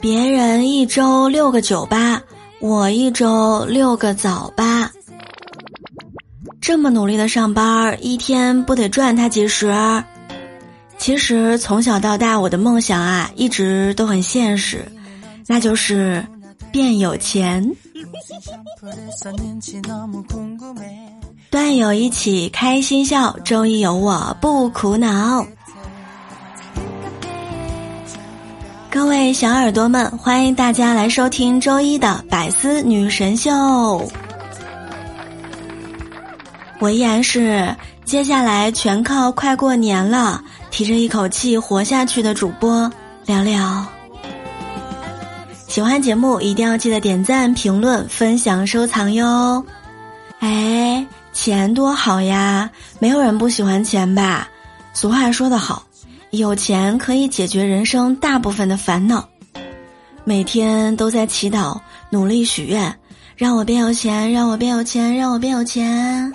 别人一周六个酒吧，我一周六个早八。这么努力的上班，一天不得赚他几十？其实从小到大，我的梦想啊，一直都很现实，那就是变有钱。段友一起开心笑，周一有我不苦恼。各位小耳朵们，欢迎大家来收听周一的百思女神秀。我依然是接下来全靠快过年了，提着一口气活下去的主播聊聊。喜欢节目一定要记得点赞、评论、分享、收藏哟。哎，钱多好呀，没有人不喜欢钱吧？俗话说得好。有钱可以解决人生大部分的烦恼，每天都在祈祷，努力许愿，让我变有钱，让我变有钱，让我变有钱。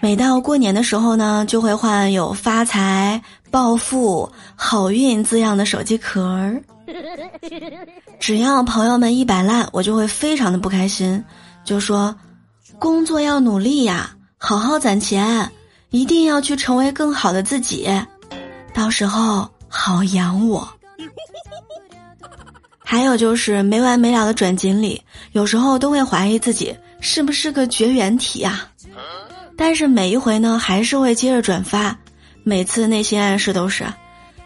每到过年的时候呢，就会换有发财、暴富、好运字样的手机壳儿。只要朋友们一摆烂，我就会非常的不开心，就说：工作要努力呀，好好攒钱，一定要去成为更好的自己。到时候好养我。还有就是没完没了的转锦鲤，有时候都会怀疑自己是不是个绝缘体啊。但是每一回呢，还是会接着转发，每次内心暗示都是：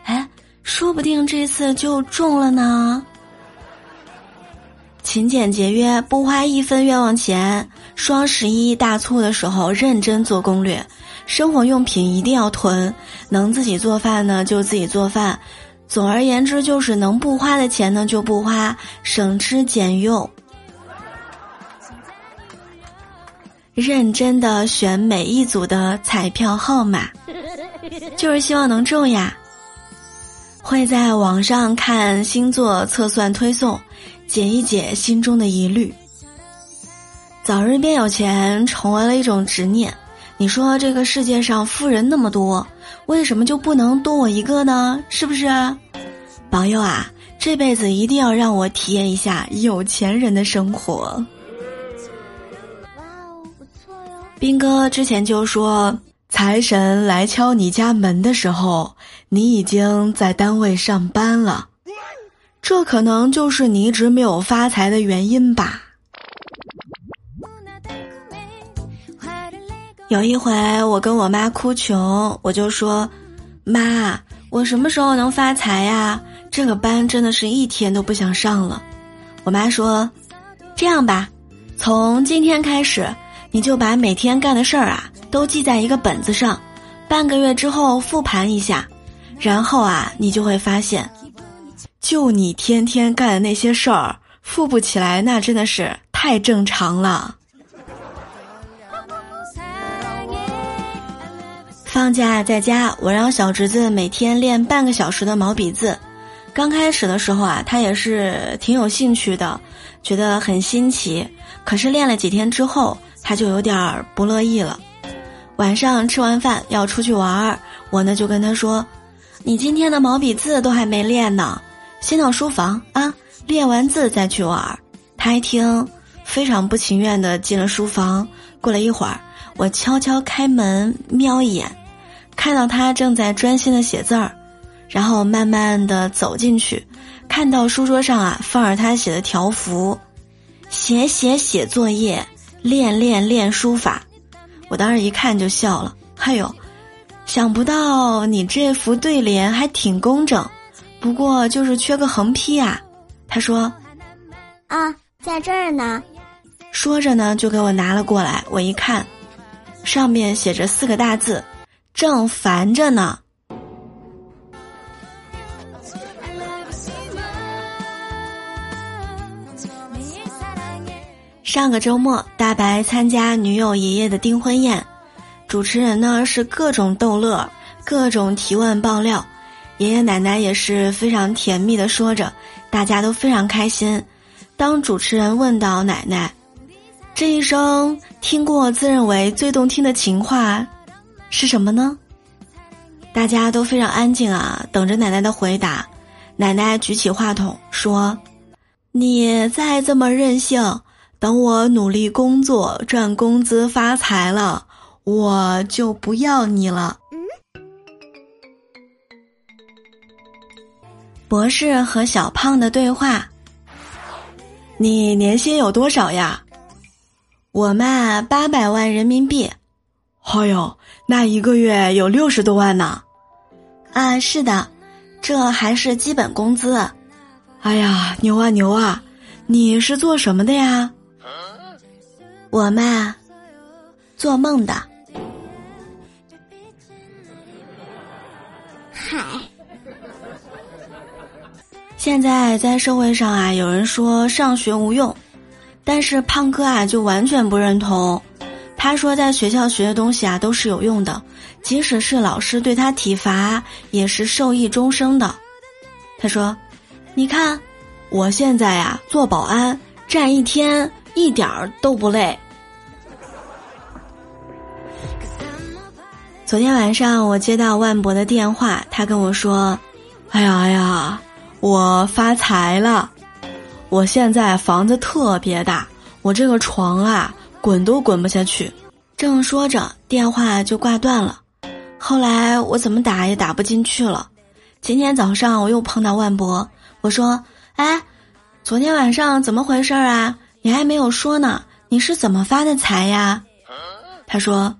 哎，说不定这次就中了呢。勤俭节约，不花一分冤枉钱。双十一大促的时候，认真做攻略。生活用品一定要囤，能自己做饭呢就自己做饭。总而言之，就是能不花的钱呢就不花，省吃俭用。认真的选每一组的彩票号码，就是希望能中呀。会在网上看星座测算推送，解一解心中的疑虑。早日变有钱，成为了一种执念。你说这个世界上富人那么多，为什么就不能多我一个呢？是不是？保佑啊！这辈子一定要让我体验一下有钱人的生活。哇哦，不错哟！斌哥之前就说，财神来敲你家门的时候，你已经在单位上班了，这可能就是你一直没有发财的原因吧。有一回，我跟我妈哭穷，我就说：“妈，我什么时候能发财呀？这个班真的是一天都不想上了。”我妈说：“这样吧，从今天开始，你就把每天干的事儿啊都记在一个本子上，半个月之后复盘一下，然后啊，你就会发现，就你天天干的那些事儿，富不起来，那真的是太正常了。”放假在家，我让小侄子每天练半个小时的毛笔字。刚开始的时候啊，他也是挺有兴趣的，觉得很新奇。可是练了几天之后，他就有点儿不乐意了。晚上吃完饭要出去玩儿，我呢就跟他说：“你今天的毛笔字都还没练呢，先到书房啊，练完字再去玩儿。”他一听，非常不情愿的进了书房。过了一会儿，我悄悄开门瞄一眼。看到他正在专心的写字儿，然后慢慢的走进去，看到书桌上啊放着他写的条幅，写写写作业，练练练书法。我当时一看就笑了，哎呦，想不到你这幅对联还挺工整，不过就是缺个横批啊。他说：“啊，在这儿呢。”说着呢就给我拿了过来，我一看，上面写着四个大字。正烦着呢。上个周末，大白参加女友爷爷的订婚宴，主持人呢是各种逗乐，各种提问爆料，爷爷奶奶也是非常甜蜜的说着，大家都非常开心。当主持人问到奶奶：“这一生听过自认为最动听的情话？”是什么呢？大家都非常安静啊，等着奶奶的回答。奶奶举起话筒说：“你再这么任性，等我努力工作赚工资发财了，我就不要你了。”博士和小胖的对话：“你年薪有多少呀？”“我嘛，八百万人民币。”“哎呦，那一个月有六十多万呢。”“啊，是的。”这还是基本工资，哎呀，牛啊牛啊！你是做什么的呀？我嘛，做梦的。嗨，现在在社会上啊，有人说上学无用，但是胖哥啊就完全不认同。他说，在学校学的东西啊都是有用的。即使是老师对他体罚，也是受益终生的。他说：“你看，我现在呀做保安，站一天一点儿都不累。”昨天晚上我接到万博的电话，他跟我说：“哎呀哎呀，我发财了！我现在房子特别大，我这个床啊滚都滚不下去。”正说着，电话就挂断了。后来我怎么打也打不进去了。今天早上我又碰到万博，我说：“哎，昨天晚上怎么回事啊？你还没有说呢，你是怎么发的财呀？”他说：“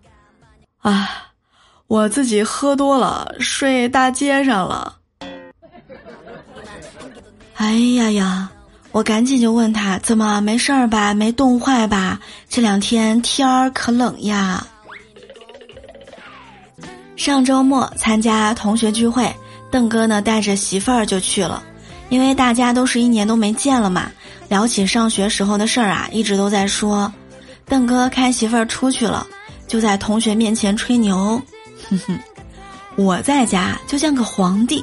啊，我自己喝多了，睡大街上了。”哎呀呀！我赶紧就问他：“怎么没事儿吧？没冻坏吧？这两天天儿可冷呀。”上周末参加同学聚会，邓哥呢带着媳妇儿就去了，因为大家都是一年都没见了嘛，聊起上学时候的事儿啊，一直都在说。邓哥开媳妇儿出去了，就在同学面前吹牛，哼哼，我在家就像个皇帝，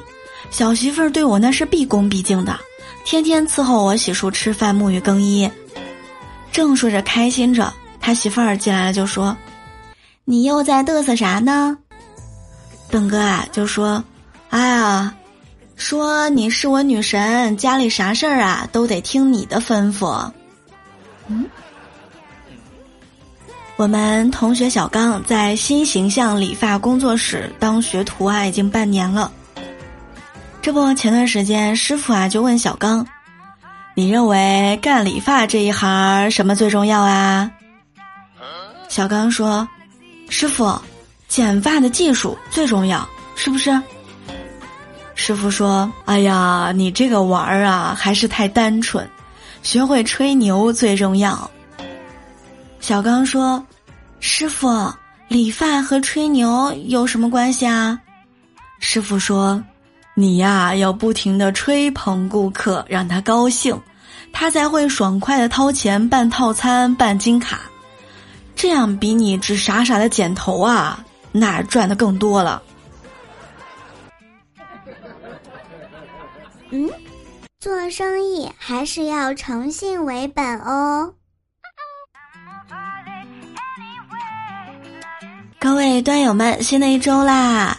小媳妇儿对我那是毕恭毕敬的，天天伺候我洗漱、吃饭、沐浴更衣。正说着开心着，他媳妇儿进来了，就说：“你又在嘚瑟啥呢？”邓哥啊，就说：“哎呀，说你是我女神，家里啥事儿啊都得听你的吩咐。”嗯，我们同学小刚在新形象理发工作室当学徒啊，已经半年了。这不，前段时间师傅啊就问小刚：“你认为干理发这一行什么最重要啊？”小刚说：“师傅。”剪发的技术最重要，是不是？师傅说：“哎呀，你这个玩儿啊，还是太单纯，学会吹牛最重要。”小刚说：“师傅，理发和吹牛有什么关系啊？”师傅说：“你呀，要不停的吹捧顾客，让他高兴，他才会爽快的掏钱办套餐、办金卡，这样比你只傻傻的剪头啊。”那赚的更多了。嗯，做生意还是要诚信为本哦。各位端友们，新的一周啦！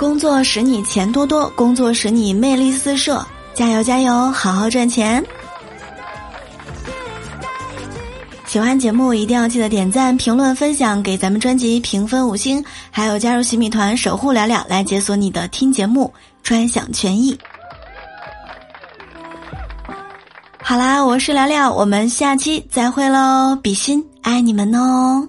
工作使你钱多多，工作使你魅力四射，加油加油，好好赚钱！喜欢节目一定要记得点赞、评论、分享，给咱们专辑评分五星，还有加入喜米团守护聊聊，来解锁你的听节目专享权益。好啦，我是聊聊，我们下期再会喽！比心爱你们哦！